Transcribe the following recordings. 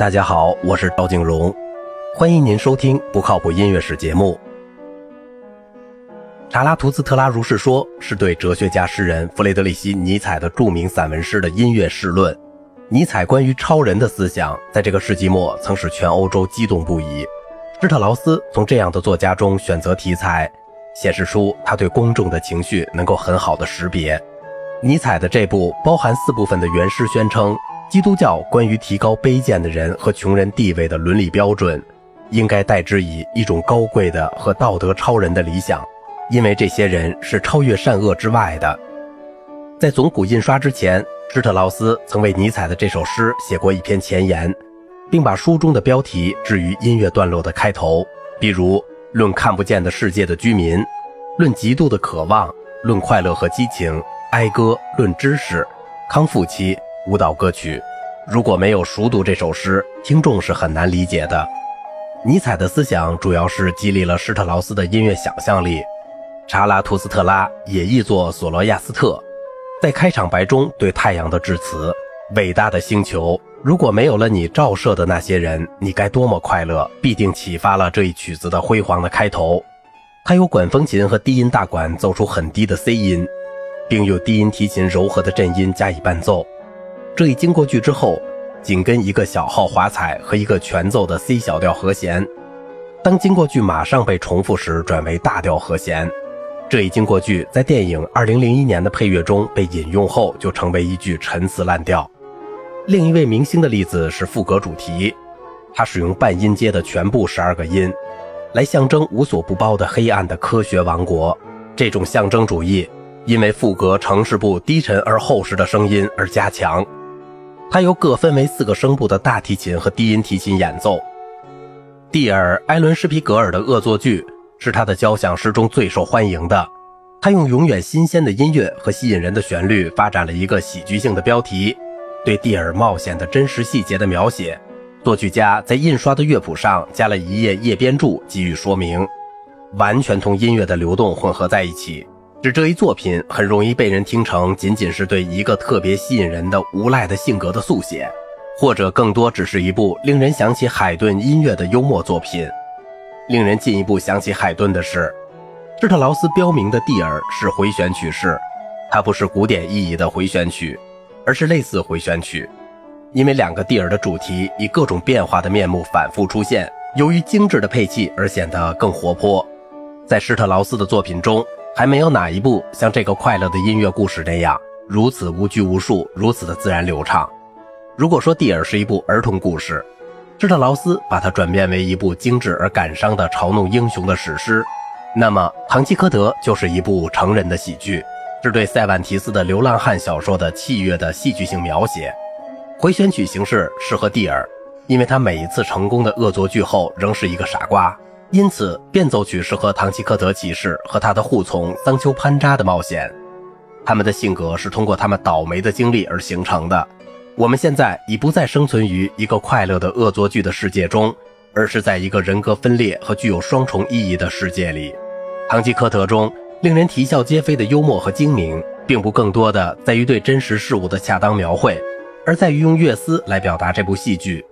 大家好，我是赵景荣，欢迎您收听不靠谱音乐史节目。查拉图斯特拉如是说，是对哲学家诗人弗雷德里希·尼采的著名散文诗的音乐释论。尼采关于超人的思想，在这个世纪末曾使全欧洲激动不已。施特劳斯从这样的作家中选择题材，显示出他对公众的情绪能够很好的识别。尼采的这部包含四部分的原诗宣称。基督教关于提高卑贱的人和穷人地位的伦理标准，应该代之以一种高贵的和道德超人的理想，因为这些人是超越善恶之外的。在总古印刷之前，施特劳斯曾为尼采的这首诗写过一篇前言，并把书中的标题置于音乐段落的开头，比如《论看不见的世界的居民》《论极度的渴望》《论快乐和激情》《哀歌》《论知识》《康复期》。舞蹈歌曲，如果没有熟读这首诗，听众是很难理解的。尼采的思想主要是激励了施特劳斯的音乐想象力。查拉图斯特拉也译作索罗亚斯特，在开场白中对太阳的致辞：“伟大的星球，如果没有了你照射的那些人，你该多么快乐！”必定启发了这一曲子的辉煌的开头。他由管风琴和低音大管奏出很低的 C 音，并用低音提琴柔和的震音加以伴奏。这一经过句之后，紧跟一个小号华彩和一个全奏的 C 小调和弦。当经过句马上被重复时，转为大调和弦。这一经过句在电影2001年的配乐中被引用后，就成为一句陈词滥调。另一位明星的例子是副歌主题，他使用半音阶的全部十二个音，来象征无所不包的黑暗的科学王国。这种象征主义，因为副歌城市部低沉而厚实的声音而加强。它由各分为四个声部的大提琴和低音提琴演奏。蒂尔·埃伦施皮格尔的恶作剧是他的交响诗中最受欢迎的。他用永远新鲜的音乐和吸引人的旋律发展了一个喜剧性的标题，对蒂尔冒险的真实细节的描写。作曲家在印刷的乐谱上加了一页页边注，给予说明，完全同音乐的流动混合在一起。使这一作品很容易被人听成仅仅是对一个特别吸引人的无赖的性格的速写，或者更多只是一部令人想起海顿音乐的幽默作品。令人进一步想起海顿的是，施特劳斯标明的蒂尔是回旋曲式，它不是古典意义的回旋曲，而是类似回旋曲，因为两个蒂尔的主题以各种变化的面目反复出现，由于精致的配器而显得更活泼。在施特劳斯的作品中。还没有哪一部像这个快乐的音乐故事那样如此无拘无束，如此的自然流畅。如果说蒂尔是一部儿童故事，施特劳斯把它转变为一部精致而感伤的嘲弄英雄的史诗，那么《堂吉诃德》就是一部成人的喜剧，是对塞万提斯的流浪汉小说的器乐的戏剧性描写。回旋曲形式适合蒂尔，因为他每一次成功的恶作剧后仍是一个傻瓜。因此，变奏曲适合唐吉诃德骑士和他的护从桑丘潘扎的冒险。他们的性格是通过他们倒霉的经历而形成的。我们现在已不再生存于一个快乐的恶作剧的世界中，而是在一个人格分裂和具有双重意义的世界里。唐吉诃德中令人啼笑皆非的幽默和精明，并不更多的在于对真实事物的恰当描绘，而在于用乐思来表达这部戏剧。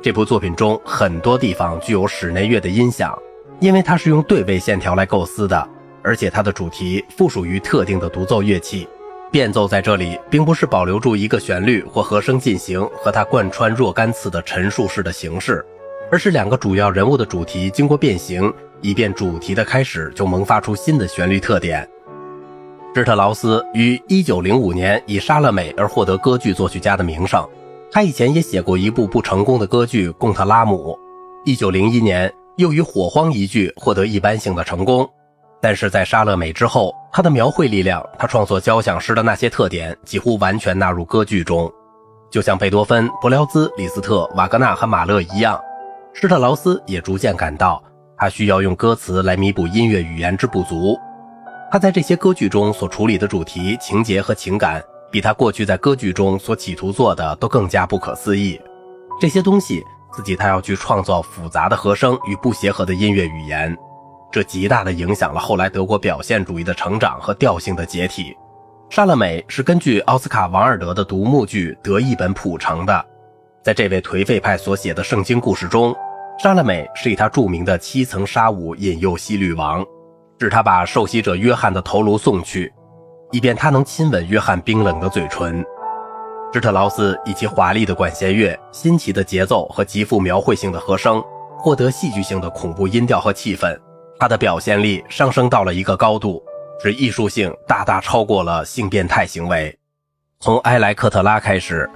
这部作品中很多地方具有室内乐的音响，因为它是用对位线条来构思的，而且它的主题附属于特定的独奏乐器。变奏在这里并不是保留住一个旋律或和声进行和它贯穿若干次的陈述式的形式，而是两个主要人物的主题经过变形，以便主题的开始就萌发出新的旋律特点。施特劳斯于1905年以《莎乐美》而获得歌剧作曲家的名声。他以前也写过一部不成功的歌剧《贡特拉姆》，一九零一年又以《火荒》一剧获得一般性的成功。但是在《莎乐美》之后，他的描绘力量，他创作交响诗的那些特点几乎完全纳入歌剧中。就像贝多芬、伯辽兹、李斯特、瓦格纳和马勒一样，施特劳斯也逐渐感到他需要用歌词来弥补音乐语言之不足。他在这些歌剧中所处理的主题、情节和情感。比他过去在歌剧中所企图做的都更加不可思议。这些东西刺激他要去创造复杂的和声与不协和的音乐语言，这极大的影响了后来德国表现主义的成长和调性的解体。《莎乐美》是根据奥斯卡·王尔德的独幕剧得一本谱成的。在这位颓废派所写的圣经故事中，莎乐美是以他著名的七层纱舞引诱西律王，使他把受洗者约翰的头颅送去，以便他能亲吻约翰冰冷的嘴唇。施特劳斯以其华丽的管弦乐、新奇的节奏和极富描绘性的和声，获得戏剧性的恐怖音调和气氛。他的表现力上升到了一个高度，使艺术性大大超过了性变态行为。从埃莱克特拉开始，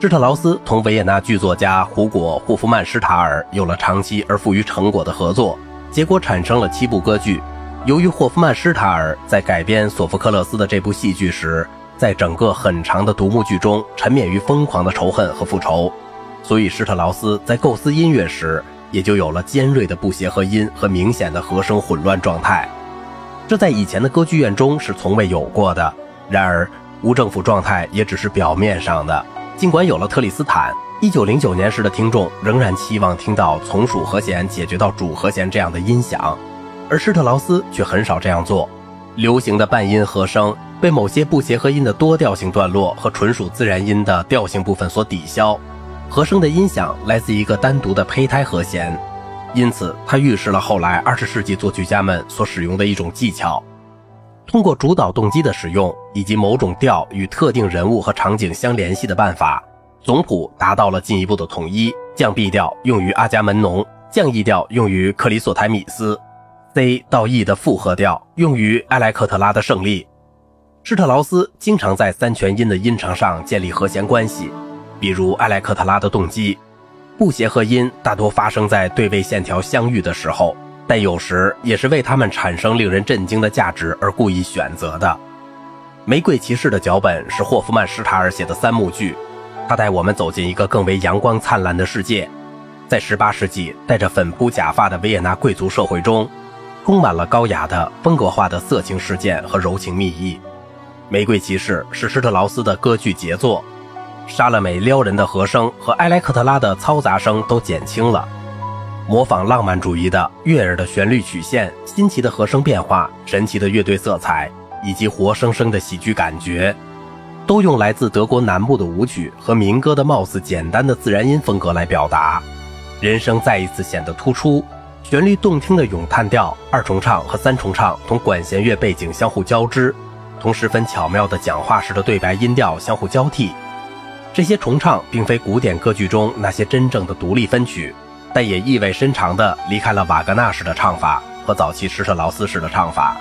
施特劳斯同维也纳剧作家胡果·霍夫曼施塔尔有了长期而富于成果的合作，结果产生了七部歌剧。由于霍夫曼施塔尔在改编索福克勒斯的这部戏剧时，在整个很长的独幕剧中，沉湎于疯狂的仇恨和复仇，所以施特劳斯在构思音乐时，也就有了尖锐的不协和音和明显的和声混乱状态。这在以前的歌剧院中是从未有过的。然而，无政府状态也只是表面上的。尽管有了特里斯坦，1909年时的听众仍然期望听到从属和弦解决到主和弦这样的音响，而施特劳斯却很少这样做。流行的半音和声。被某些不协和音的多调性段落和纯属自然音的调性部分所抵消，和声的音响来自一个单独的胚胎和弦，因此它预示了后来二十世纪作曲家们所使用的一种技巧：通过主导动机的使用以及某种调与特定人物和场景相联系的办法，总谱达到了进一步的统一。降 B 调用于阿伽门农，降 E 调用于克里索台米斯，C 到 E 的复合调用于埃莱克特拉的胜利。施特劳斯经常在三全音的音程上建立和弦关系，比如埃莱克特拉的动机。不协和音大多发生在对位线条相遇的时候，但有时也是为它们产生令人震惊的价值而故意选择的。《玫瑰骑士》的脚本是霍夫曼施塔尔写的三幕剧，他带我们走进一个更为阳光灿烂的世界。在18世纪戴着粉扑假发的维也纳贵族社会中，充满了高雅的风格化的色情事件和柔情蜜意。《玫瑰骑士》是施特劳斯的歌剧杰作，莎乐美撩人的和声和埃莱克特拉的嘈杂声都减轻了，模仿浪漫主义的悦耳的旋律曲线、新奇的和声变化、神奇的乐队色彩以及活生生的喜剧感觉，都用来自德国南部的舞曲和民歌的貌似简单的自然音风格来表达，人声再一次显得突出，旋律动听的咏叹调、二重唱和三重唱同管弦乐背景相互交织。同十分巧妙的讲话式的对白音调相互交替，这些重唱并非古典歌剧中那些真正的独立分曲，但也意味深长地离开了瓦格纳式的唱法和早期施特劳斯式的唱法。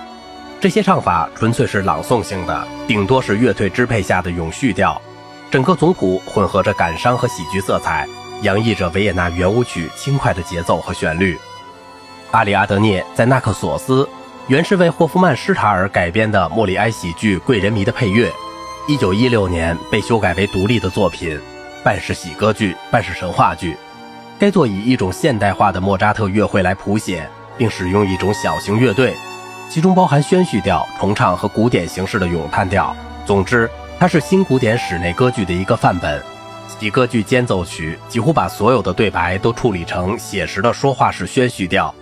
这些唱法纯粹是朗诵性的，顶多是乐队支配下的永续调。整个总谱混合着感伤和喜剧色彩，洋溢着维也纳圆舞曲轻快的节奏和旋律。阿里阿德涅在《纳克索斯》。原是为霍夫曼施塔尔改编的莫里埃喜剧《贵人迷》的配乐，一九一六年被修改为独立的作品，半是喜歌剧，半是神话剧。该作以一种现代化的莫扎特乐会来谱写，并使用一种小型乐队，其中包含宣叙调、重唱和古典形式的咏叹调。总之，它是新古典室内歌剧的一个范本。喜歌剧间奏曲几乎把所有的对白都处理成写实的说话式宣叙调。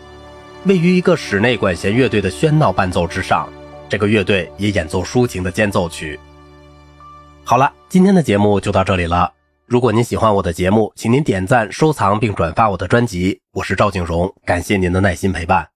位于一个室内管弦乐队的喧闹伴奏之上，这个乐队也演奏抒情的间奏曲。好了，今天的节目就到这里了。如果您喜欢我的节目，请您点赞、收藏并转发我的专辑。我是赵景荣，感谢您的耐心陪伴。